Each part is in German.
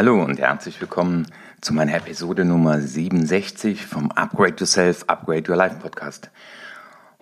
Hallo und herzlich willkommen zu meiner Episode Nummer 67 vom Upgrade Yourself, Upgrade Your Life Podcast.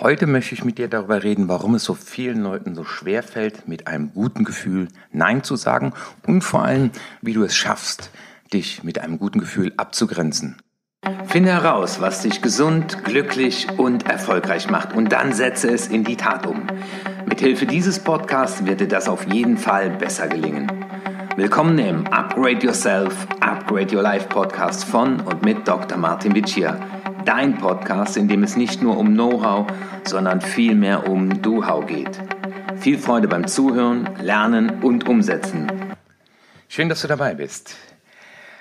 Heute möchte ich mit dir darüber reden, warum es so vielen Leuten so schwer fällt, mit einem guten Gefühl Nein zu sagen und vor allem, wie du es schaffst, dich mit einem guten Gefühl abzugrenzen. Finde heraus, was dich gesund, glücklich und erfolgreich macht und dann setze es in die Tat um. Mithilfe dieses Podcasts wird dir das auf jeden Fall besser gelingen. Willkommen im Upgrade Yourself, Upgrade Your Life Podcast von und mit Dr. Martin Vicia. Dein Podcast, in dem es nicht nur um Know-how, sondern vielmehr um Do-How geht. Viel Freude beim Zuhören, Lernen und Umsetzen. Schön, dass du dabei bist.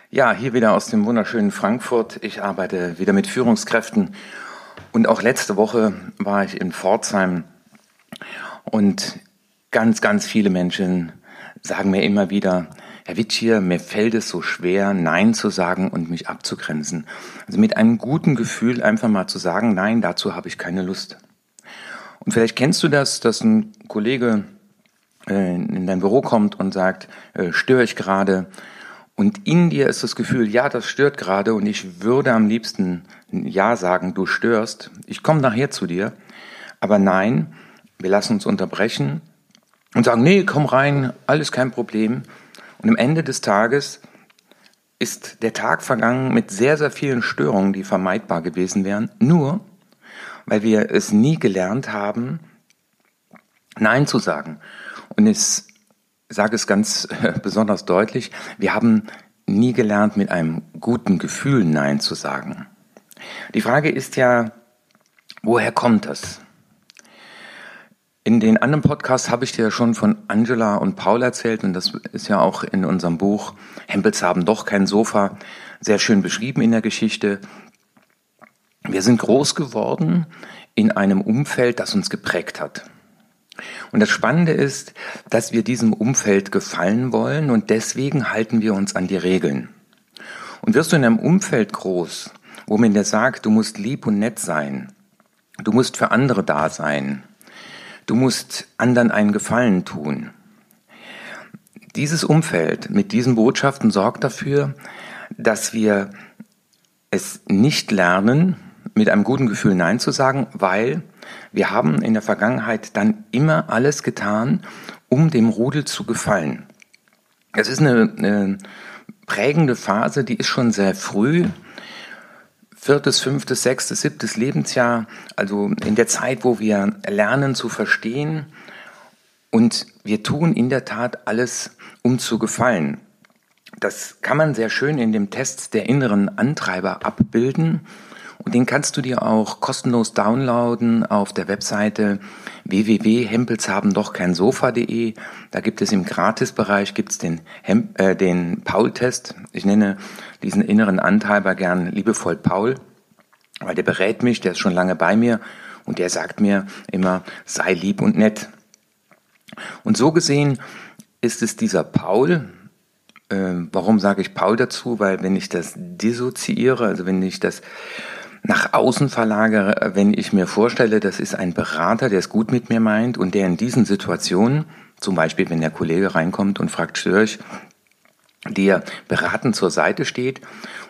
Ja, hier wieder aus dem wunderschönen Frankfurt. Ich arbeite wieder mit Führungskräften und auch letzte Woche war ich in Pforzheim und ganz, ganz viele Menschen sagen mir immer wieder, Herr Witschier, mir fällt es so schwer, Nein zu sagen und mich abzugrenzen. Also mit einem guten Gefühl einfach mal zu sagen, nein, dazu habe ich keine Lust. Und vielleicht kennst du das, dass ein Kollege äh, in dein Büro kommt und sagt, äh, störe ich gerade? Und in dir ist das Gefühl, ja, das stört gerade und ich würde am liebsten Ja sagen, du störst. Ich komme nachher zu dir. Aber nein, wir lassen uns unterbrechen und sagen, nee, komm rein, alles kein Problem. Und am Ende des Tages ist der Tag vergangen mit sehr, sehr vielen Störungen, die vermeidbar gewesen wären, nur weil wir es nie gelernt haben, Nein zu sagen. Und ich sage es ganz besonders deutlich, wir haben nie gelernt, mit einem guten Gefühl Nein zu sagen. Die Frage ist ja, woher kommt das? In den anderen Podcasts habe ich dir schon von Angela und Paul erzählt und das ist ja auch in unserem Buch Hempels haben doch kein Sofa sehr schön beschrieben in der Geschichte. Wir sind groß geworden in einem Umfeld, das uns geprägt hat. Und das Spannende ist, dass wir diesem Umfeld gefallen wollen und deswegen halten wir uns an die Regeln. Und wirst du in einem Umfeld groß, wo man dir sagt, du musst lieb und nett sein, du musst für andere da sein, Du musst anderen einen Gefallen tun. Dieses Umfeld mit diesen Botschaften sorgt dafür, dass wir es nicht lernen, mit einem guten Gefühl Nein zu sagen, weil wir haben in der Vergangenheit dann immer alles getan, um dem Rudel zu gefallen. Das ist eine, eine prägende Phase, die ist schon sehr früh viertes, fünftes, sechstes, siebtes Lebensjahr, also in der Zeit, wo wir lernen zu verstehen und wir tun in der Tat alles, um zu gefallen. Das kann man sehr schön in dem Test der inneren Antreiber abbilden. Und den kannst du dir auch kostenlos downloaden auf der Webseite www.hempelshabendochkeinsofa.de. Da gibt es im Gratisbereich gibt's den, äh, den Paul-Test. Ich nenne diesen inneren Antreiber gern liebevoll Paul, weil der berät mich, der ist schon lange bei mir und der sagt mir immer, sei lieb und nett. Und so gesehen ist es dieser Paul, äh, warum sage ich Paul dazu? Weil wenn ich das dissoziiere, also wenn ich das nach außen verlagere, wenn ich mir vorstelle, das ist ein Berater, der es gut mit mir meint und der in diesen Situationen, zum Beispiel wenn der Kollege reinkommt und fragt, störe ich, dir beratend zur Seite steht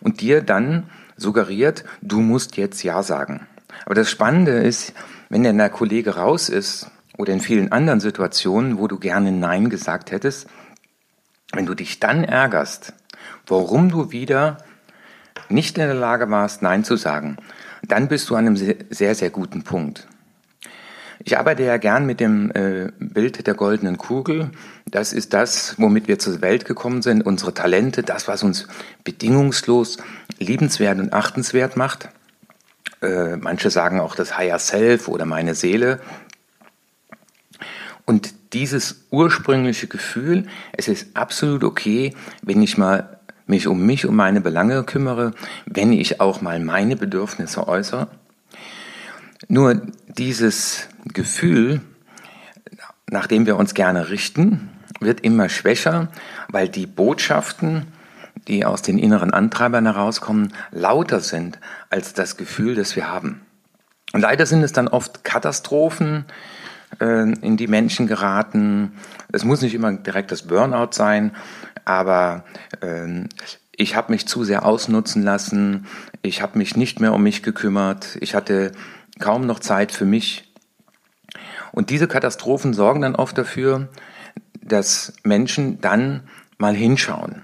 und dir dann suggeriert, du musst jetzt Ja sagen. Aber das Spannende ist, wenn denn der Kollege raus ist oder in vielen anderen Situationen, wo du gerne Nein gesagt hättest, wenn du dich dann ärgerst, warum du wieder nicht in der Lage warst, Nein zu sagen, dann bist du an einem sehr, sehr guten Punkt. Ich arbeite ja gern mit dem äh, Bild der goldenen Kugel. Das ist das, womit wir zur Welt gekommen sind, unsere Talente, das, was uns bedingungslos liebenswert und achtenswert macht. Äh, manche sagen auch das Higher Self oder meine Seele. Und dieses ursprüngliche Gefühl, es ist absolut okay, wenn ich mal mich um mich, um meine Belange kümmere, wenn ich auch mal meine Bedürfnisse äußere. Nur dieses Gefühl, nach dem wir uns gerne richten, wird immer schwächer, weil die Botschaften, die aus den inneren Antreibern herauskommen, lauter sind als das Gefühl, das wir haben. Und leider sind es dann oft Katastrophen, äh, in die Menschen geraten. Es muss nicht immer direkt das Burnout sein, aber äh, ich habe mich zu sehr ausnutzen lassen. Ich habe mich nicht mehr um mich gekümmert. Ich hatte kaum noch Zeit für mich. Und diese Katastrophen sorgen dann oft dafür, dass Menschen dann mal hinschauen.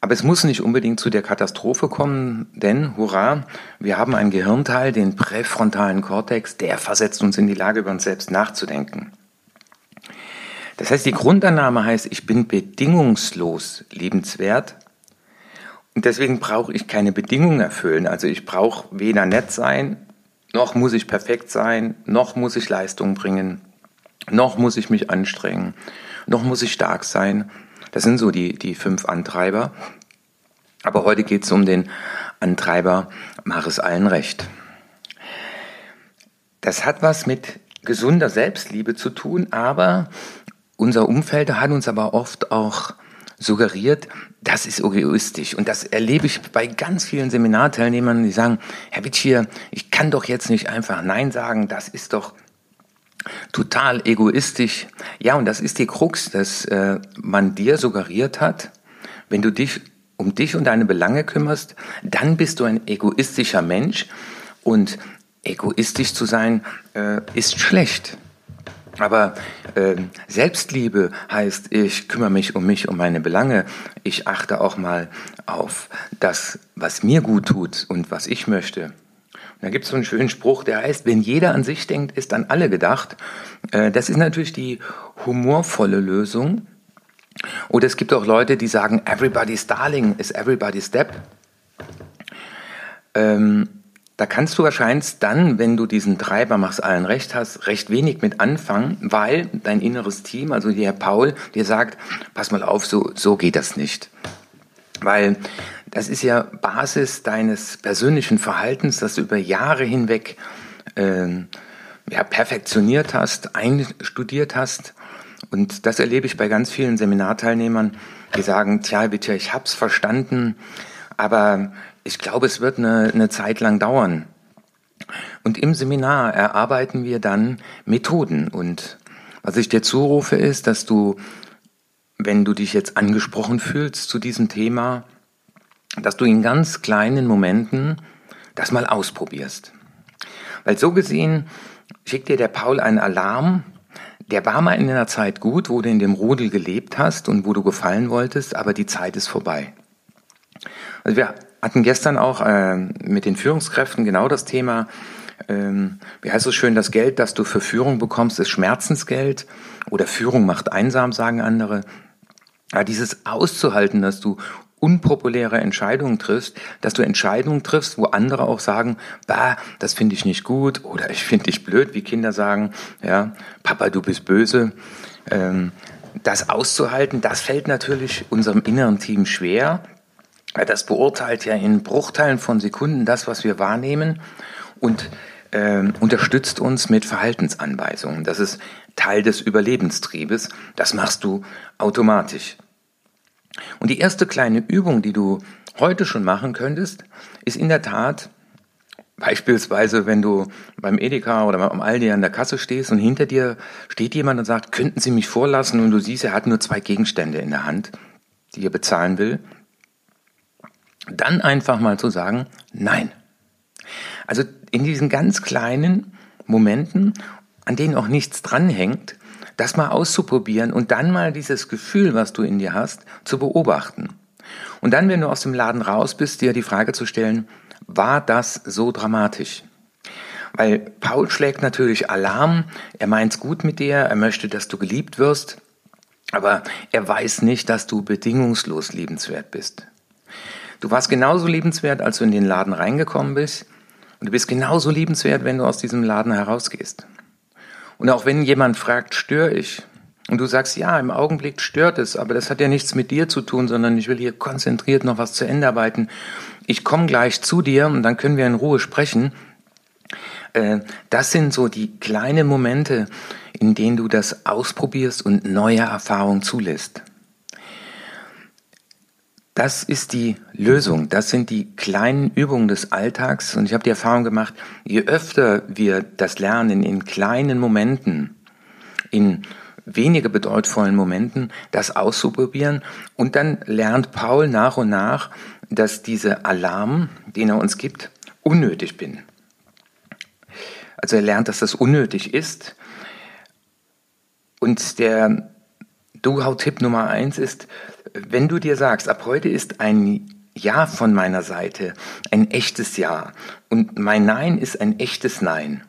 Aber es muss nicht unbedingt zu der Katastrophe kommen, denn, hurra, wir haben einen Gehirnteil, den präfrontalen Kortex, der versetzt uns in die Lage, über uns selbst nachzudenken. Das heißt, die Grundannahme heißt, ich bin bedingungslos liebenswert und deswegen brauche ich keine Bedingungen erfüllen. Also ich brauche weder nett sein, noch muss ich perfekt sein, noch muss ich Leistung bringen, noch muss ich mich anstrengen, noch muss ich stark sein. Das sind so die, die fünf Antreiber. Aber heute geht es um den Antreiber, mach es allen recht. Das hat was mit gesunder Selbstliebe zu tun, aber unser Umfeld hat uns aber oft auch suggeriert, das ist egoistisch. Und das erlebe ich bei ganz vielen Seminarteilnehmern, die sagen, Herr Witschier, ich kann doch jetzt nicht einfach Nein sagen, das ist doch total egoistisch. Ja, und das ist die Krux, dass äh, man dir suggeriert hat, wenn du dich um dich und deine Belange kümmerst, dann bist du ein egoistischer Mensch und egoistisch zu sein äh, ist schlecht. Aber äh, Selbstliebe heißt, ich kümmere mich um mich, um meine Belange. Ich achte auch mal auf das, was mir gut tut und was ich möchte. Da gibt es so einen schönen Spruch, der heißt, wenn jeder an sich denkt, ist an alle gedacht. Äh, das ist natürlich die humorvolle Lösung. Oder es gibt auch Leute, die sagen, everybody's darling is everybody's step. Ähm, da kannst du wahrscheinlich dann, wenn du diesen Treiber machst, allen recht hast, recht wenig mit anfangen, weil dein inneres Team, also der Paul, dir sagt, pass mal auf, so, so geht das nicht. Weil das ist ja Basis deines persönlichen Verhaltens, das du über Jahre hinweg äh, ja, perfektioniert hast, einstudiert hast. Und das erlebe ich bei ganz vielen Seminarteilnehmern, die sagen, tja, bitte, ich hab's verstanden, aber ich glaube, es wird eine, eine Zeit lang dauern. Und im Seminar erarbeiten wir dann Methoden. Und was ich dir zurufe, ist, dass du, wenn du dich jetzt angesprochen fühlst zu diesem Thema, dass du in ganz kleinen Momenten das mal ausprobierst. Weil so gesehen schickt dir der Paul einen Alarm, der war mal in einer Zeit gut, wo du in dem Rudel gelebt hast und wo du gefallen wolltest, aber die Zeit ist vorbei. Also wir hatten gestern auch äh, mit den Führungskräften genau das Thema, ähm, wie heißt es schön, das Geld, das du für Führung bekommst, ist Schmerzensgeld oder Führung macht einsam, sagen andere. Ja, dieses auszuhalten, dass du unpopuläre Entscheidungen triffst, dass du Entscheidungen triffst, wo andere auch sagen, bah, das finde ich nicht gut oder ich finde dich blöd, wie Kinder sagen, ja, Papa, du bist böse. Ähm, das auszuhalten, das fällt natürlich unserem inneren Team schwer. Das beurteilt ja in Bruchteilen von Sekunden das, was wir wahrnehmen und ähm, unterstützt uns mit Verhaltensanweisungen. Das ist Teil des Überlebenstriebes. Das machst du automatisch. Und die erste kleine Übung, die du heute schon machen könntest, ist in der Tat beispielsweise, wenn du beim Edeka oder beim Aldi an der Kasse stehst und hinter dir steht jemand und sagt, könnten Sie mich vorlassen und du siehst, er hat nur zwei Gegenstände in der Hand, die er bezahlen will, dann einfach mal zu sagen, nein. Also in diesen ganz kleinen Momenten, an denen auch nichts dranhängt, das mal auszuprobieren und dann mal dieses Gefühl, was du in dir hast, zu beobachten. Und dann, wenn du aus dem Laden raus bist, dir die Frage zu stellen, war das so dramatisch? Weil Paul schlägt natürlich Alarm, er meint's gut mit dir, er möchte, dass du geliebt wirst, aber er weiß nicht, dass du bedingungslos liebenswert bist. Du warst genauso liebenswert, als du in den Laden reingekommen bist, und du bist genauso liebenswert, wenn du aus diesem Laden herausgehst. Und auch wenn jemand fragt, störe ich? Und du sagst, ja, im Augenblick stört es, aber das hat ja nichts mit dir zu tun, sondern ich will hier konzentriert noch was zu Ende arbeiten. Ich komme gleich zu dir und dann können wir in Ruhe sprechen. Äh, das sind so die kleinen Momente, in denen du das ausprobierst und neue Erfahrungen zulässt. Das ist die Lösung. Das sind die kleinen Übungen des Alltags. Und ich habe die Erfahrung gemacht, je öfter wir das lernen in kleinen Momenten, in wenige bedeutvollen Momenten das auszuprobieren. Und dann lernt Paul nach und nach, dass dieser Alarm, den er uns gibt, unnötig bin. Also er lernt, dass das unnötig ist. Und der Do-How-Tipp Nummer eins ist, wenn du dir sagst, ab heute ist ein Ja von meiner Seite ein echtes Ja und mein Nein ist ein echtes Nein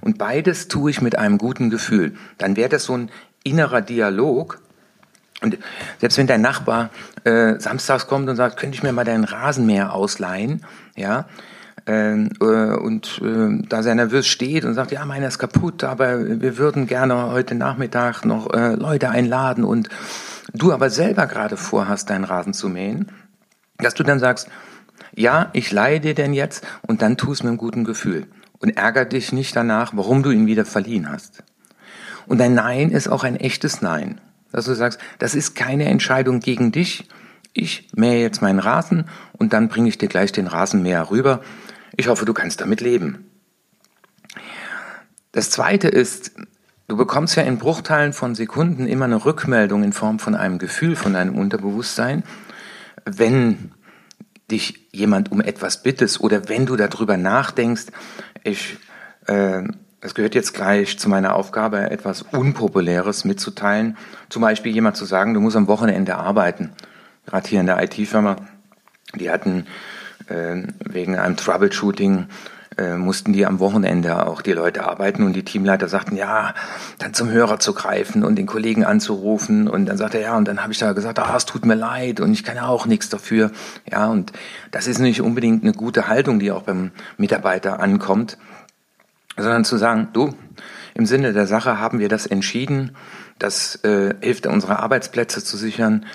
und beides tue ich mit einem guten Gefühl, dann wäre das so ein innerer Dialog. Und selbst wenn dein Nachbar äh, samstags kommt und sagt, könnte ich mir mal deinen Rasenmäher ausleihen, ja, ähm, äh, und äh, da sehr nervös steht und sagt, ja, meiner ist kaputt, aber wir würden gerne heute Nachmittag noch äh, Leute einladen und du aber selber gerade vorhast, deinen Rasen zu mähen, dass du dann sagst, ja, ich leihe dir denn jetzt und dann tu mit einem guten Gefühl und ärger dich nicht danach, warum du ihn wieder verliehen hast. Und ein Nein ist auch ein echtes Nein. Dass du sagst, das ist keine Entscheidung gegen dich. Ich mähe jetzt meinen Rasen und dann bringe ich dir gleich den Rasenmäher rüber. Ich hoffe, du kannst damit leben. Das zweite ist, du bekommst ja in Bruchteilen von Sekunden immer eine Rückmeldung in Form von einem Gefühl, von deinem Unterbewusstsein, wenn dich jemand um etwas bittest oder wenn du darüber nachdenkst, ich äh, es gehört jetzt gleich zu meiner Aufgabe, etwas Unpopuläres mitzuteilen. Zum Beispiel jemand zu sagen, du musst am Wochenende arbeiten. Gerade hier in der IT-Firma, die hatten äh, wegen einem Troubleshooting äh, mussten die am Wochenende auch die Leute arbeiten und die Teamleiter sagten, ja, dann zum Hörer zu greifen und den Kollegen anzurufen und dann sagt er, ja, und dann habe ich da gesagt, ah, es tut mir leid und ich kann ja auch nichts dafür. Ja, und das ist nicht unbedingt eine gute Haltung, die auch beim Mitarbeiter ankommt sondern zu sagen, du, im Sinne der Sache haben wir das entschieden, das äh, hilft unsere Arbeitsplätze zu sichern.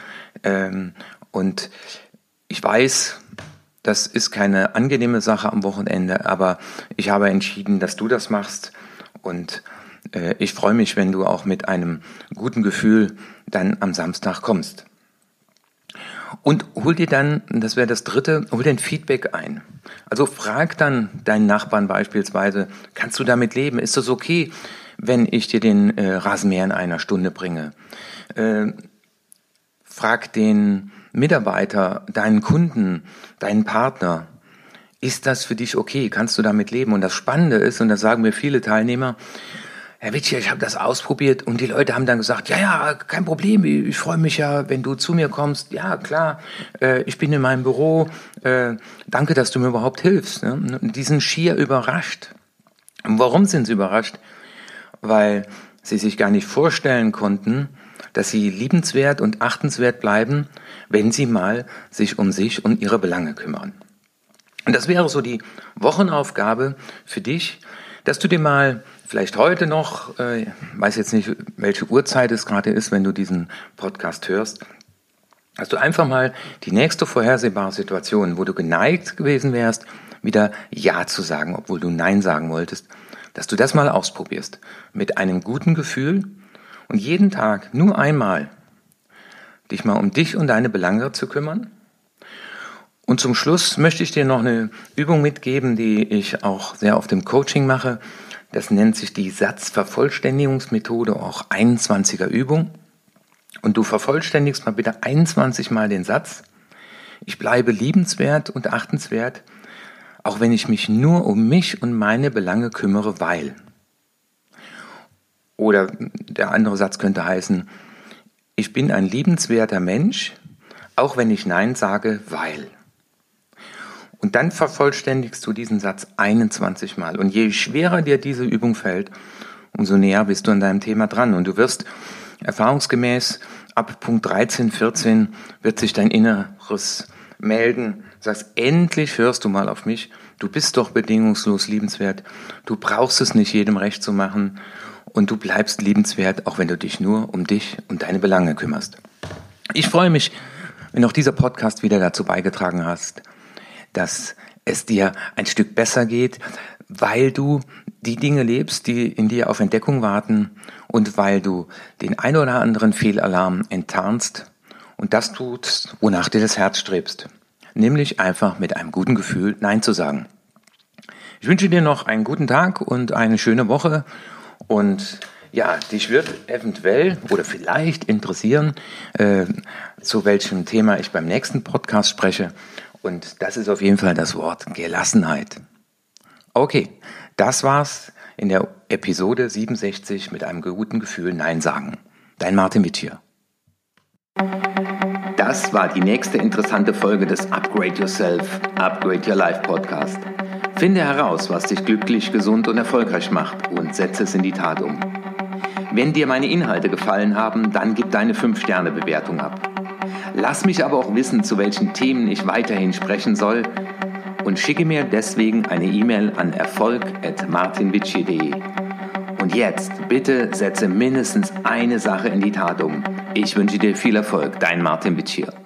Ähm, und ich weiß, das ist keine angenehme Sache am Wochenende, aber ich habe entschieden, dass du das machst. Und äh, ich freue mich, wenn du auch mit einem guten Gefühl dann am Samstag kommst. Und hol dir dann, das wäre das dritte, hol dir ein Feedback ein. Also frag dann deinen Nachbarn beispielsweise, kannst du damit leben? Ist das okay, wenn ich dir den äh, Rasenmäher in einer Stunde bringe? Äh, frag den Mitarbeiter, deinen Kunden, deinen Partner, ist das für dich okay? Kannst du damit leben? Und das Spannende ist, und das sagen mir viele Teilnehmer, Herr Witscher, ich habe das ausprobiert und die Leute haben dann gesagt, ja, ja, kein Problem, ich freue mich ja, wenn du zu mir kommst. Ja, klar, äh, ich bin in meinem Büro, äh, danke, dass du mir überhaupt hilfst. Ne? Und die sind schier überrascht. Und warum sind sie überrascht? Weil sie sich gar nicht vorstellen konnten, dass sie liebenswert und achtenswert bleiben, wenn sie mal sich um sich und ihre Belange kümmern. Und das wäre so die Wochenaufgabe für dich, dass du dir mal vielleicht heute noch, äh, weiß jetzt nicht, welche Uhrzeit es gerade ist, wenn du diesen Podcast hörst, dass du einfach mal die nächste vorhersehbare Situation, wo du geneigt gewesen wärst, wieder Ja zu sagen, obwohl du Nein sagen wolltest, dass du das mal ausprobierst. Mit einem guten Gefühl und jeden Tag nur einmal dich mal um dich und deine Belange zu kümmern. Und zum Schluss möchte ich dir noch eine Übung mitgeben, die ich auch sehr auf dem Coaching mache. Das nennt sich die Satzvervollständigungsmethode, auch 21er Übung. Und du vervollständigst mal bitte 21 Mal den Satz. Ich bleibe liebenswert und achtenswert, auch wenn ich mich nur um mich und meine Belange kümmere, weil. Oder der andere Satz könnte heißen, ich bin ein liebenswerter Mensch, auch wenn ich Nein sage, weil. Und dann vervollständigst du diesen Satz 21 Mal. Und je schwerer dir diese Übung fällt, umso näher bist du an deinem Thema dran. Und du wirst erfahrungsgemäß ab Punkt 13, 14 wird sich dein Inneres melden. Sagst, endlich hörst du mal auf mich. Du bist doch bedingungslos liebenswert. Du brauchst es nicht jedem recht zu machen. Und du bleibst liebenswert, auch wenn du dich nur um dich und deine Belange kümmerst. Ich freue mich, wenn auch dieser Podcast wieder dazu beigetragen hast, dass es dir ein Stück besser geht, weil du die Dinge lebst, die in dir auf Entdeckung warten und weil du den ein oder anderen Fehlalarm enttarnst und das tust, wonach dir das Herz strebst. Nämlich einfach mit einem guten Gefühl Nein zu sagen. Ich wünsche dir noch einen guten Tag und eine schöne Woche und Ja, dich wird eventuell oder vielleicht interessieren, äh, zu welchem Thema ich beim nächsten Podcast spreche. Und das ist auf jeden Fall das Wort Gelassenheit. Okay, das war's in der Episode 67 mit einem guten Gefühl Nein sagen. Dein Martin Witt hier. Das war die nächste interessante Folge des Upgrade Yourself, Upgrade Your Life Podcast. Finde heraus, was dich glücklich, gesund und erfolgreich macht und setze es in die Tat um. Wenn dir meine Inhalte gefallen haben, dann gib deine 5-Sterne-Bewertung ab. Lass mich aber auch wissen, zu welchen Themen ich weiterhin sprechen soll und schicke mir deswegen eine E-Mail an erfolg.martinwitschi.de. Und jetzt bitte setze mindestens eine Sache in die Tat um. Ich wünsche dir viel Erfolg, dein Martin Witschier.